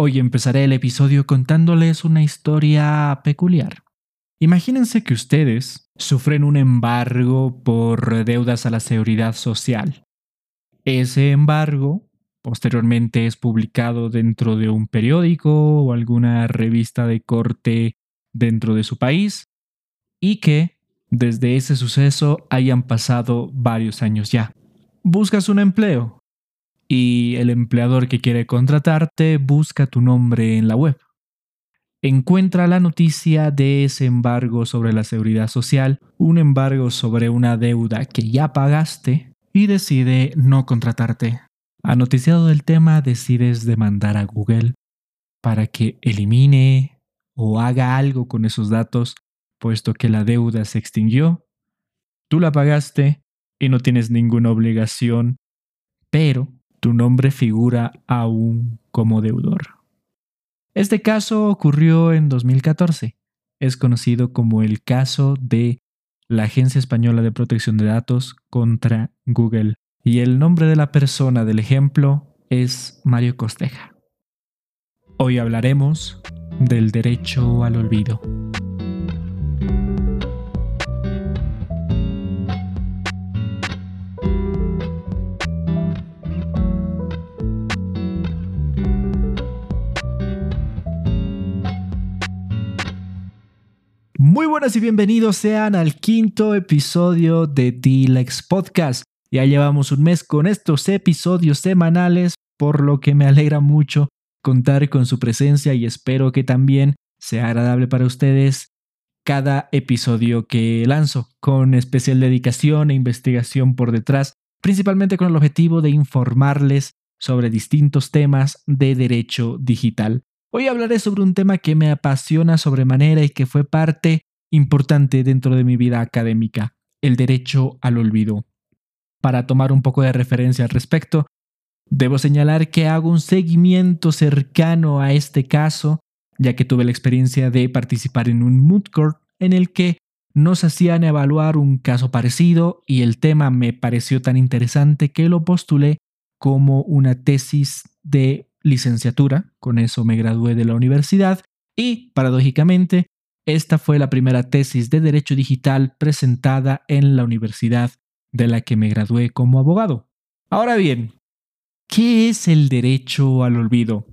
Hoy empezaré el episodio contándoles una historia peculiar. Imagínense que ustedes sufren un embargo por deudas a la seguridad social. Ese embargo posteriormente es publicado dentro de un periódico o alguna revista de corte dentro de su país y que desde ese suceso hayan pasado varios años ya. Buscas un empleo y el empleador que quiere contratarte busca tu nombre en la web. Encuentra la noticia de ese embargo sobre la seguridad social, un embargo sobre una deuda que ya pagaste y decide no contratarte. Anoticiado del tema, decides demandar a Google para que elimine o haga algo con esos datos, puesto que la deuda se extinguió. Tú la pagaste y no tienes ninguna obligación, pero tu nombre figura aún como deudor. Este caso ocurrió en 2014. Es conocido como el caso de la Agencia Española de Protección de Datos contra Google. Y el nombre de la persona del ejemplo es Mario Costeja. Hoy hablaremos del derecho al olvido. Buenas y bienvenidos sean al quinto episodio de D-Lex Podcast. Ya llevamos un mes con estos episodios semanales, por lo que me alegra mucho contar con su presencia y espero que también sea agradable para ustedes cada episodio que lanzo, con especial dedicación e investigación por detrás, principalmente con el objetivo de informarles sobre distintos temas de derecho digital. Hoy hablaré sobre un tema que me apasiona sobremanera y que fue parte importante dentro de mi vida académica, el derecho al olvido. Para tomar un poco de referencia al respecto, debo señalar que hago un seguimiento cercano a este caso, ya que tuve la experiencia de participar en un moot court en el que nos hacían evaluar un caso parecido y el tema me pareció tan interesante que lo postulé como una tesis de licenciatura, con eso me gradué de la universidad y, paradójicamente, esta fue la primera tesis de Derecho Digital presentada en la universidad de la que me gradué como abogado. Ahora bien, ¿qué es el derecho al olvido?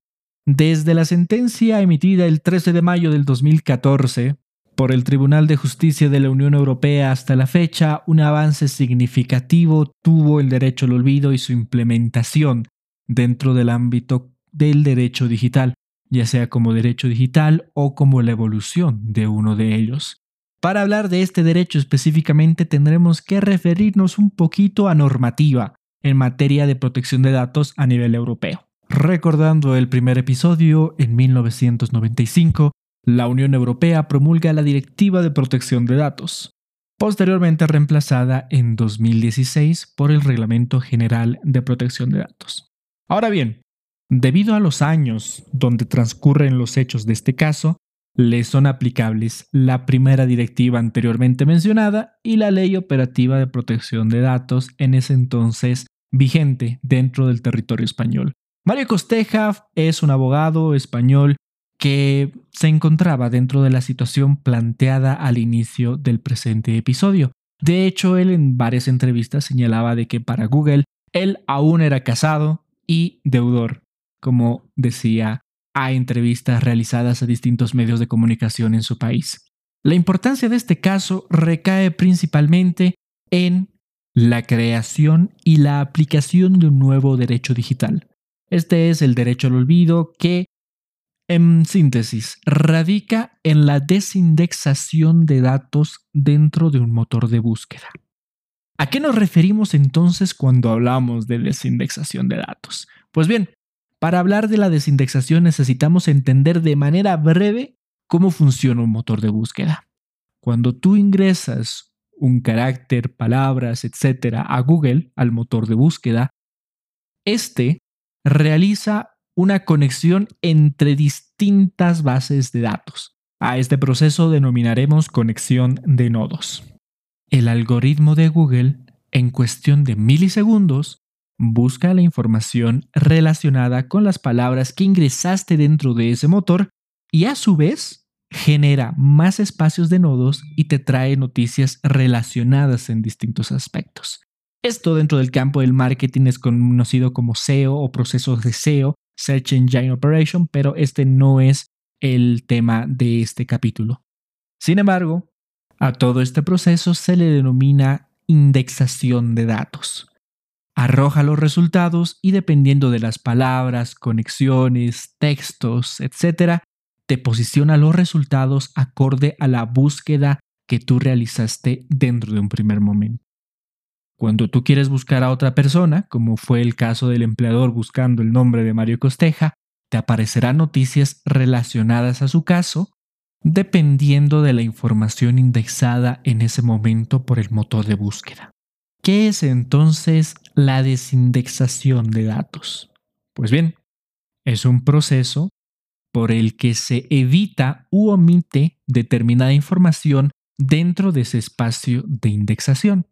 Desde la sentencia emitida el 13 de mayo del 2014 por el Tribunal de Justicia de la Unión Europea hasta la fecha, un avance significativo tuvo el derecho al olvido y su implementación dentro del ámbito del derecho digital ya sea como derecho digital o como la evolución de uno de ellos. Para hablar de este derecho específicamente tendremos que referirnos un poquito a normativa en materia de protección de datos a nivel europeo. Recordando el primer episodio, en 1995, la Unión Europea promulga la Directiva de Protección de Datos, posteriormente reemplazada en 2016 por el Reglamento General de Protección de Datos. Ahora bien, Debido a los años donde transcurren los hechos de este caso, le son aplicables la primera directiva anteriormente mencionada y la Ley Operativa de Protección de Datos en ese entonces vigente dentro del territorio español. Mario Costeja es un abogado español que se encontraba dentro de la situación planteada al inicio del presente episodio. De hecho, él en varias entrevistas señalaba de que para Google él aún era casado y deudor como decía, a entrevistas realizadas a distintos medios de comunicación en su país. La importancia de este caso recae principalmente en la creación y la aplicación de un nuevo derecho digital. Este es el derecho al olvido que, en síntesis, radica en la desindexación de datos dentro de un motor de búsqueda. ¿A qué nos referimos entonces cuando hablamos de desindexación de datos? Pues bien, para hablar de la desindexación necesitamos entender de manera breve cómo funciona un motor de búsqueda. Cuando tú ingresas un carácter, palabras, etcétera, a Google, al motor de búsqueda, este realiza una conexión entre distintas bases de datos. A este proceso denominaremos conexión de nodos. El algoritmo de Google, en cuestión de milisegundos, busca la información relacionada con las palabras que ingresaste dentro de ese motor y a su vez genera más espacios de nodos y te trae noticias relacionadas en distintos aspectos. Esto dentro del campo del marketing es conocido como SEO o procesos de SEO, Search Engine Operation, pero este no es el tema de este capítulo. Sin embargo, a todo este proceso se le denomina indexación de datos. Arroja los resultados y dependiendo de las palabras, conexiones, textos, etc., te posiciona los resultados acorde a la búsqueda que tú realizaste dentro de un primer momento. Cuando tú quieres buscar a otra persona, como fue el caso del empleador buscando el nombre de Mario Costeja, te aparecerán noticias relacionadas a su caso, dependiendo de la información indexada en ese momento por el motor de búsqueda. ¿Qué es entonces la desindexación de datos? Pues bien, es un proceso por el que se evita u omite determinada información dentro de ese espacio de indexación.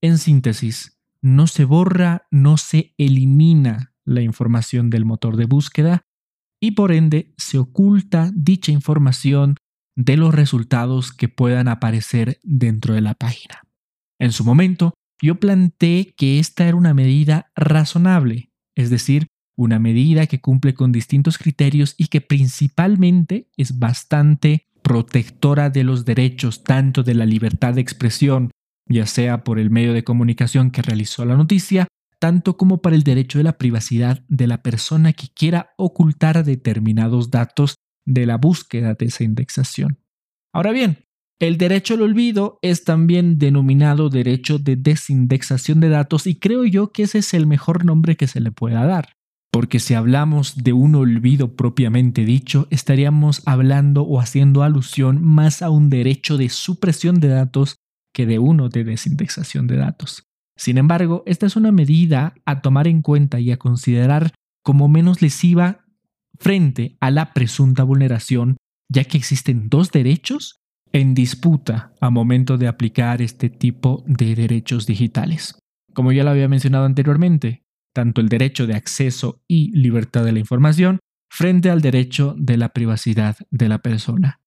En síntesis, no se borra, no se elimina la información del motor de búsqueda y por ende se oculta dicha información de los resultados que puedan aparecer dentro de la página. En su momento, yo planteé que esta era una medida razonable, es decir, una medida que cumple con distintos criterios y que principalmente es bastante protectora de los derechos tanto de la libertad de expresión ya sea por el medio de comunicación que realizó la noticia, tanto como para el derecho de la privacidad de la persona que quiera ocultar determinados datos de la búsqueda de esa indexación. Ahora bien, el derecho al olvido es también denominado derecho de desindexación de datos y creo yo que ese es el mejor nombre que se le pueda dar. Porque si hablamos de un olvido propiamente dicho, estaríamos hablando o haciendo alusión más a un derecho de supresión de datos que de uno de desindexación de datos. Sin embargo, esta es una medida a tomar en cuenta y a considerar como menos lesiva frente a la presunta vulneración, ya que existen dos derechos en disputa a momento de aplicar este tipo de derechos digitales. Como ya lo había mencionado anteriormente, tanto el derecho de acceso y libertad de la información frente al derecho de la privacidad de la persona.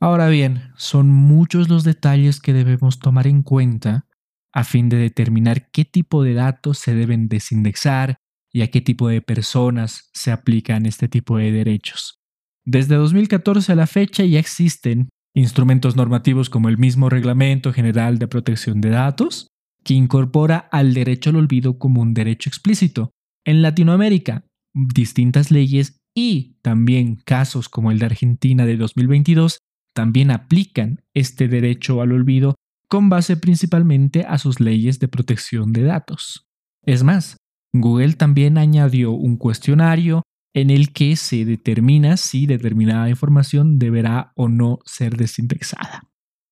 Ahora bien, son muchos los detalles que debemos tomar en cuenta a fin de determinar qué tipo de datos se deben desindexar y a qué tipo de personas se aplican este tipo de derechos. Desde 2014 a la fecha ya existen instrumentos normativos como el mismo Reglamento General de Protección de Datos, que incorpora al derecho al olvido como un derecho explícito. En Latinoamérica, distintas leyes y también casos como el de Argentina de 2022 también aplican este derecho al olvido con base principalmente a sus leyes de protección de datos. Es más, Google también añadió un cuestionario en el que se determina si determinada información deberá o no ser desindexada.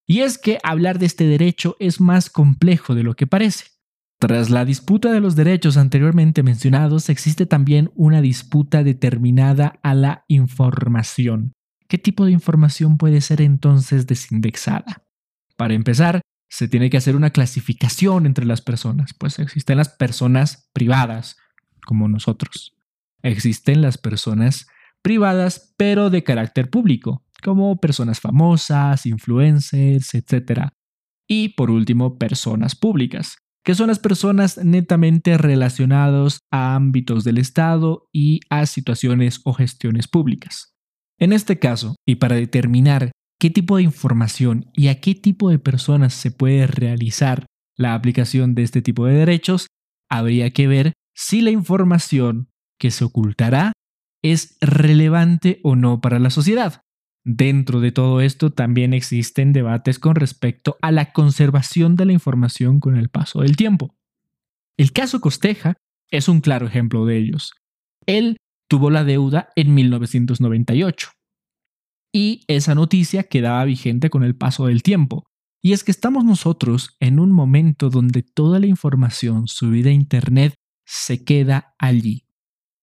Y es que hablar de este derecho es más complejo de lo que parece. Tras la disputa de los derechos anteriormente mencionados, existe también una disputa determinada a la información, ¿Qué tipo de información puede ser entonces desindexada? Para empezar, se tiene que hacer una clasificación entre las personas, pues existen las personas privadas, como nosotros. Existen las personas privadas, pero de carácter público, como personas famosas, influencers, etc. Y por último, personas públicas, que son las personas netamente relacionadas a ámbitos del Estado y a situaciones o gestiones públicas. En este caso, y para determinar qué tipo de información y a qué tipo de personas se puede realizar la aplicación de este tipo de derechos, habría que ver si la información que se ocultará es relevante o no para la sociedad. Dentro de todo esto también existen debates con respecto a la conservación de la información con el paso del tiempo. El caso Costeja es un claro ejemplo de ellos. Él tuvo la deuda en 1998. Y esa noticia quedaba vigente con el paso del tiempo. Y es que estamos nosotros en un momento donde toda la información subida a Internet se queda allí.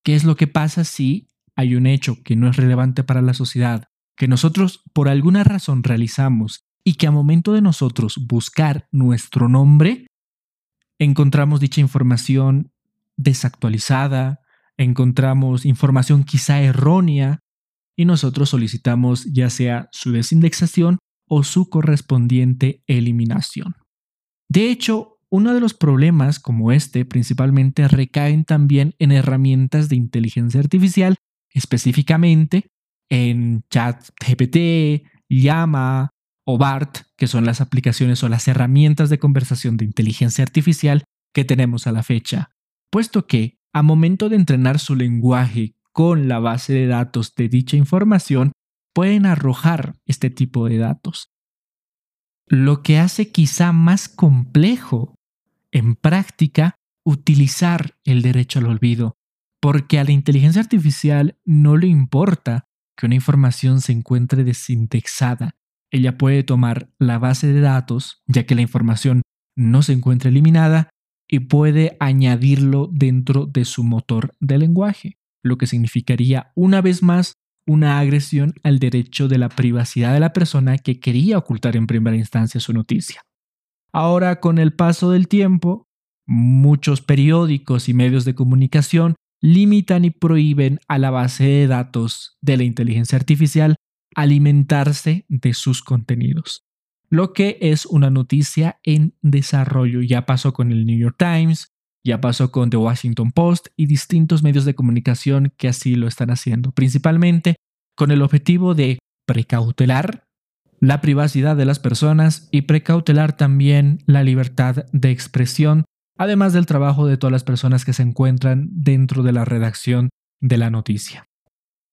¿Qué es lo que pasa si hay un hecho que no es relevante para la sociedad, que nosotros por alguna razón realizamos y que a momento de nosotros buscar nuestro nombre, encontramos dicha información desactualizada, encontramos información quizá errónea y nosotros solicitamos ya sea su desindexación o su correspondiente eliminación. De hecho, uno de los problemas como este principalmente recaen también en herramientas de inteligencia artificial, específicamente en ChatGPT, Llama o BART, que son las aplicaciones o las herramientas de conversación de inteligencia artificial que tenemos a la fecha, puesto que a momento de entrenar su lenguaje con la base de datos de dicha información, pueden arrojar este tipo de datos. Lo que hace quizá más complejo en práctica utilizar el derecho al olvido, porque a la inteligencia artificial no le importa que una información se encuentre desindexada. Ella puede tomar la base de datos, ya que la información no se encuentra eliminada, y puede añadirlo dentro de su motor de lenguaje, lo que significaría una vez más una agresión al derecho de la privacidad de la persona que quería ocultar en primera instancia su noticia. Ahora, con el paso del tiempo, muchos periódicos y medios de comunicación limitan y prohíben a la base de datos de la inteligencia artificial alimentarse de sus contenidos lo que es una noticia en desarrollo. Ya pasó con el New York Times, ya pasó con The Washington Post y distintos medios de comunicación que así lo están haciendo, principalmente con el objetivo de precautelar la privacidad de las personas y precautelar también la libertad de expresión, además del trabajo de todas las personas que se encuentran dentro de la redacción de la noticia.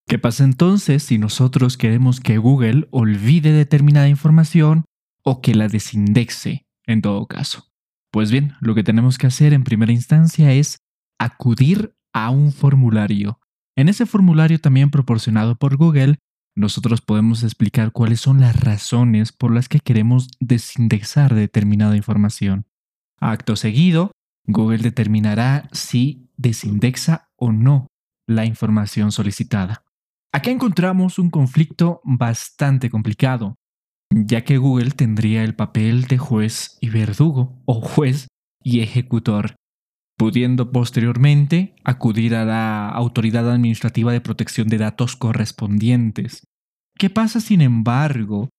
¿Qué pasa entonces si nosotros queremos que Google olvide determinada información o que la desindexe en todo caso. Pues bien, lo que tenemos que hacer en primera instancia es acudir a un formulario. En ese formulario también proporcionado por Google, nosotros podemos explicar cuáles son las razones por las que queremos desindexar determinada información. Acto seguido, Google determinará si desindexa o no la información solicitada. Aquí encontramos un conflicto bastante complicado, ya que Google tendría el papel de juez y verdugo, o juez y ejecutor, pudiendo posteriormente acudir a la autoridad administrativa de protección de datos correspondientes. ¿Qué pasa, sin embargo,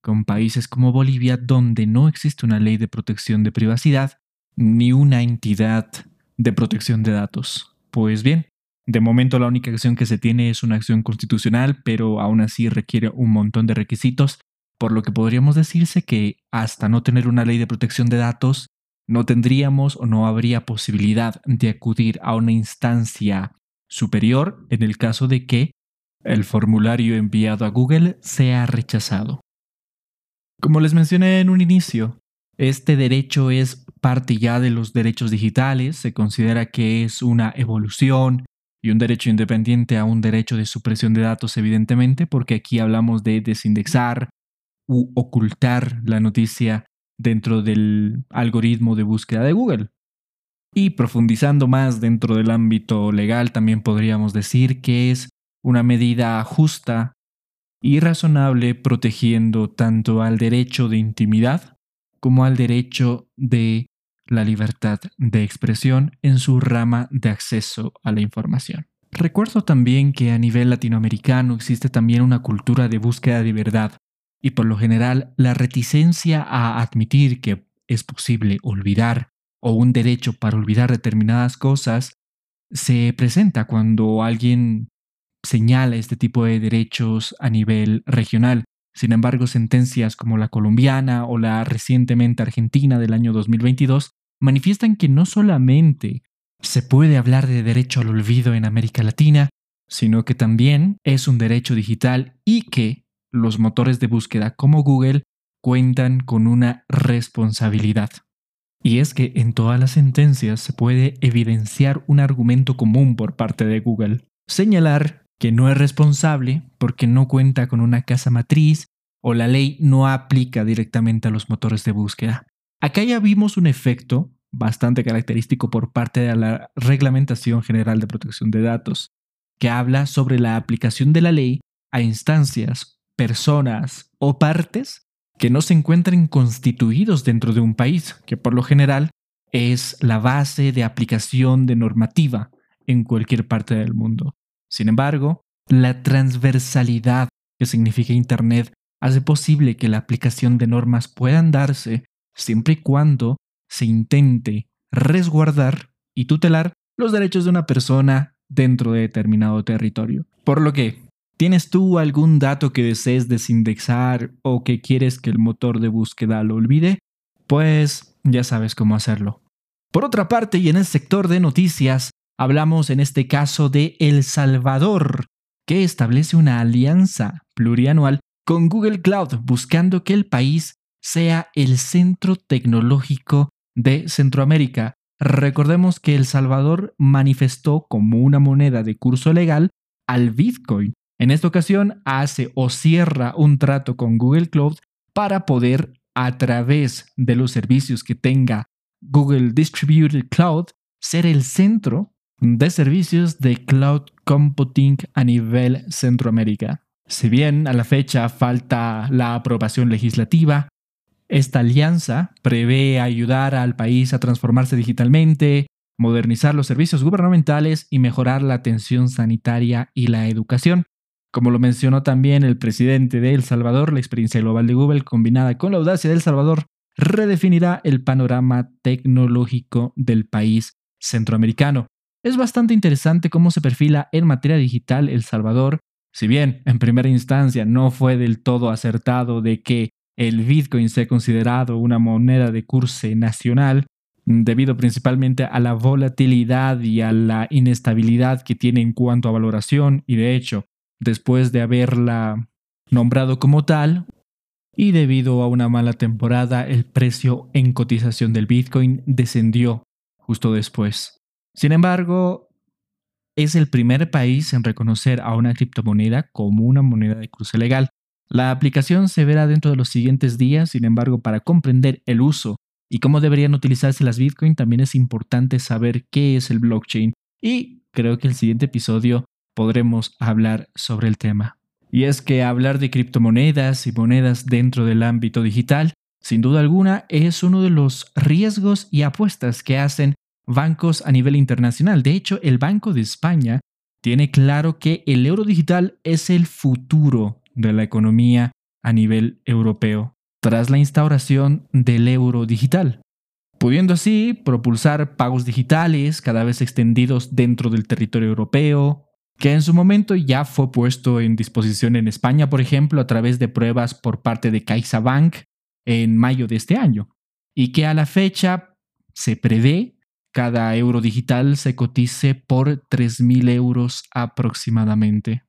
con países como Bolivia donde no existe una ley de protección de privacidad ni una entidad de protección de datos? Pues bien, de momento la única acción que se tiene es una acción constitucional, pero aún así requiere un montón de requisitos por lo que podríamos decirse que hasta no tener una ley de protección de datos, no tendríamos o no habría posibilidad de acudir a una instancia superior en el caso de que el formulario enviado a Google sea rechazado. Como les mencioné en un inicio, este derecho es parte ya de los derechos digitales, se considera que es una evolución y un derecho independiente a un derecho de supresión de datos, evidentemente, porque aquí hablamos de desindexar, ocultar la noticia dentro del algoritmo de búsqueda de Google. Y profundizando más dentro del ámbito legal, también podríamos decir que es una medida justa y razonable protegiendo tanto al derecho de intimidad como al derecho de la libertad de expresión en su rama de acceso a la información. Recuerdo también que a nivel latinoamericano existe también una cultura de búsqueda de verdad, y por lo general la reticencia a admitir que es posible olvidar o un derecho para olvidar determinadas cosas se presenta cuando alguien señala este tipo de derechos a nivel regional. Sin embargo, sentencias como la colombiana o la recientemente argentina del año 2022 manifiestan que no solamente se puede hablar de derecho al olvido en América Latina, sino que también es un derecho digital y que los motores de búsqueda como Google cuentan con una responsabilidad. Y es que en todas las sentencias se puede evidenciar un argumento común por parte de Google. Señalar que no es responsable porque no cuenta con una casa matriz o la ley no aplica directamente a los motores de búsqueda. Acá ya vimos un efecto bastante característico por parte de la Reglamentación General de Protección de Datos, que habla sobre la aplicación de la ley a instancias personas o partes que no se encuentren constituidos dentro de un país, que por lo general es la base de aplicación de normativa en cualquier parte del mundo. Sin embargo, la transversalidad que significa Internet hace posible que la aplicación de normas puedan darse siempre y cuando se intente resguardar y tutelar los derechos de una persona dentro de determinado territorio. Por lo que, ¿tienes tú algún dato que desees desindexar o que quieres que el motor de búsqueda lo olvide? Pues ya sabes cómo hacerlo. Por otra parte, y en el sector de noticias, hablamos en este caso de El Salvador, que establece una alianza plurianual con Google Cloud buscando que el país sea el centro tecnológico de Centroamérica. Recordemos que El Salvador manifestó como una moneda de curso legal al Bitcoin. En esta ocasión hace o cierra un trato con Google Cloud para poder a través de los servicios que tenga Google Distributed Cloud ser el centro de servicios de cloud computing a nivel Centroamérica. Si bien a la fecha falta la aprobación legislativa, esta alianza prevé ayudar al país a transformarse digitalmente, modernizar los servicios gubernamentales y mejorar la atención sanitaria y la educación. Como lo mencionó también el presidente de El Salvador, la experiencia global de Google combinada con la audacia de El Salvador redefinirá el panorama tecnológico del país centroamericano. Es bastante interesante cómo se perfila en materia digital El Salvador, si bien en primera instancia no fue del todo acertado de que el Bitcoin sea considerado una moneda de curso nacional, debido principalmente a la volatilidad y a la inestabilidad que tiene en cuanto a valoración, y de hecho, después de haberla nombrado como tal, y debido a una mala temporada, el precio en cotización del Bitcoin descendió justo después. Sin embargo, es el primer país en reconocer a una criptomoneda como una moneda de cruce legal. La aplicación se verá dentro de los siguientes días, sin embargo, para comprender el uso y cómo deberían utilizarse las Bitcoin, también es importante saber qué es el blockchain. Y creo que el siguiente episodio podremos hablar sobre el tema. Y es que hablar de criptomonedas y monedas dentro del ámbito digital, sin duda alguna, es uno de los riesgos y apuestas que hacen bancos a nivel internacional. De hecho, el Banco de España tiene claro que el euro digital es el futuro de la economía a nivel europeo, tras la instauración del euro digital, pudiendo así propulsar pagos digitales cada vez extendidos dentro del territorio europeo, que en su momento ya fue puesto en disposición en España, por ejemplo, a través de pruebas por parte de CaixaBank en mayo de este año, y que a la fecha se prevé cada euro digital se cotice por 3.000 euros aproximadamente.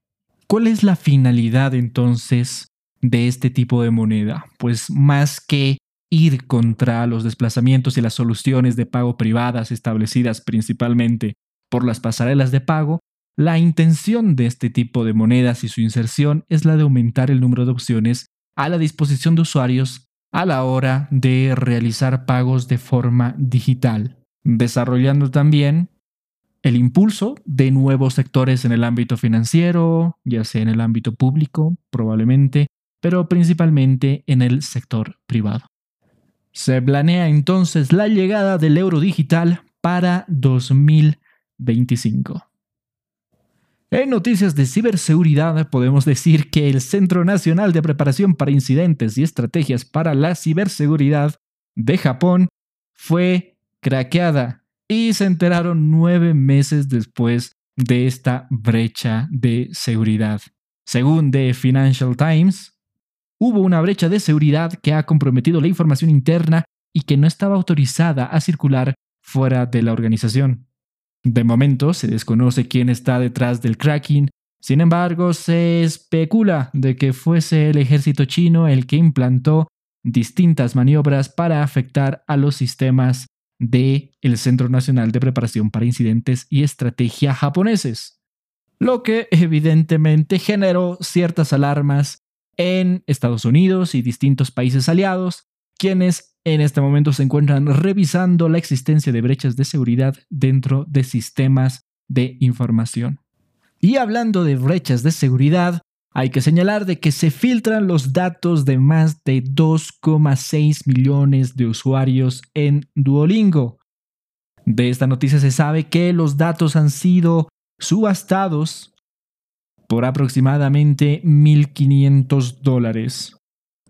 ¿Cuál es la finalidad entonces de este tipo de moneda? Pues más que ir contra los desplazamientos y las soluciones de pago privadas establecidas principalmente por las pasarelas de pago, la intención de este tipo de monedas y su inserción es la de aumentar el número de opciones a la disposición de usuarios a la hora de realizar pagos de forma digital, desarrollando también el impulso de nuevos sectores en el ámbito financiero, ya sea en el ámbito público, probablemente, pero principalmente en el sector privado. Se planea entonces la llegada del euro digital para 2025. En noticias de ciberseguridad podemos decir que el Centro Nacional de Preparación para Incidentes y Estrategias para la Ciberseguridad de Japón fue craqueada y se enteraron nueve meses después de esta brecha de seguridad. Según The Financial Times, hubo una brecha de seguridad que ha comprometido la información interna y que no estaba autorizada a circular fuera de la organización. De momento se desconoce quién está detrás del cracking, sin embargo se especula de que fuese el ejército chino el que implantó distintas maniobras para afectar a los sistemas del el Centro Nacional de Preparación para Incidentes y Estrategia japoneses, lo que evidentemente generó ciertas alarmas en Estados Unidos y distintos países aliados, quienes en este momento se encuentran revisando la existencia de brechas de seguridad dentro de sistemas de información. Y hablando de brechas de seguridad, hay que señalar de que se filtran los datos de más de 2,6 millones de usuarios en Duolingo. De esta noticia se sabe que los datos han sido subastados por aproximadamente 1.500 dólares.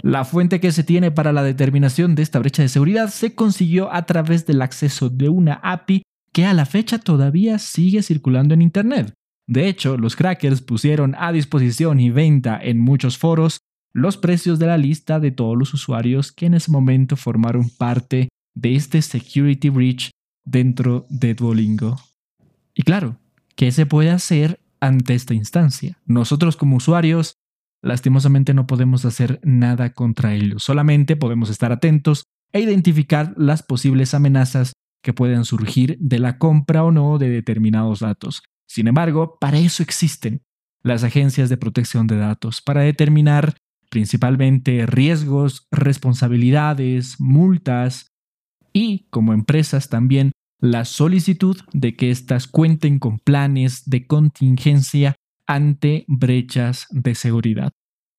La fuente que se tiene para la determinación de esta brecha de seguridad se consiguió a través del acceso de una API que a la fecha todavía sigue circulando en Internet. De hecho, los crackers pusieron a disposición y venta en muchos foros los precios de la lista de todos los usuarios que en ese momento formaron parte de este security breach dentro de Duolingo. Y claro, ¿qué se puede hacer ante esta instancia? Nosotros como usuarios, lastimosamente no podemos hacer nada contra ellos, solamente podemos estar atentos e identificar las posibles amenazas que puedan surgir de la compra o no de determinados datos. Sin embargo, para eso existen las agencias de protección de datos, para determinar principalmente riesgos, responsabilidades, multas y, como empresas también, la solicitud de que éstas cuenten con planes de contingencia ante brechas de seguridad.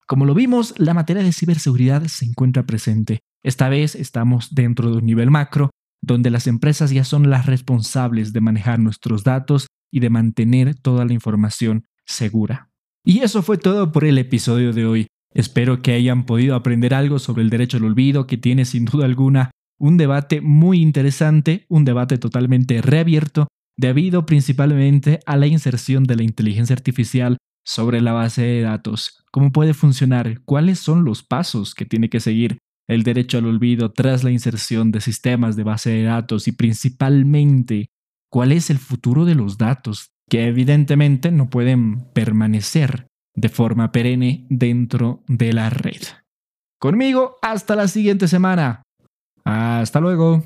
Como lo vimos, la materia de ciberseguridad se encuentra presente. Esta vez estamos dentro de un nivel macro, donde las empresas ya son las responsables de manejar nuestros datos y de mantener toda la información segura. Y eso fue todo por el episodio de hoy. Espero que hayan podido aprender algo sobre el derecho al olvido, que tiene sin duda alguna un debate muy interesante, un debate totalmente reabierto, debido principalmente a la inserción de la inteligencia artificial sobre la base de datos. ¿Cómo puede funcionar? ¿Cuáles son los pasos que tiene que seguir el derecho al olvido tras la inserción de sistemas de base de datos? Y principalmente, ¿cuál es el futuro de los datos? Que evidentemente no pueden permanecer de forma perenne dentro de la red. Conmigo, hasta la siguiente semana. Hasta luego.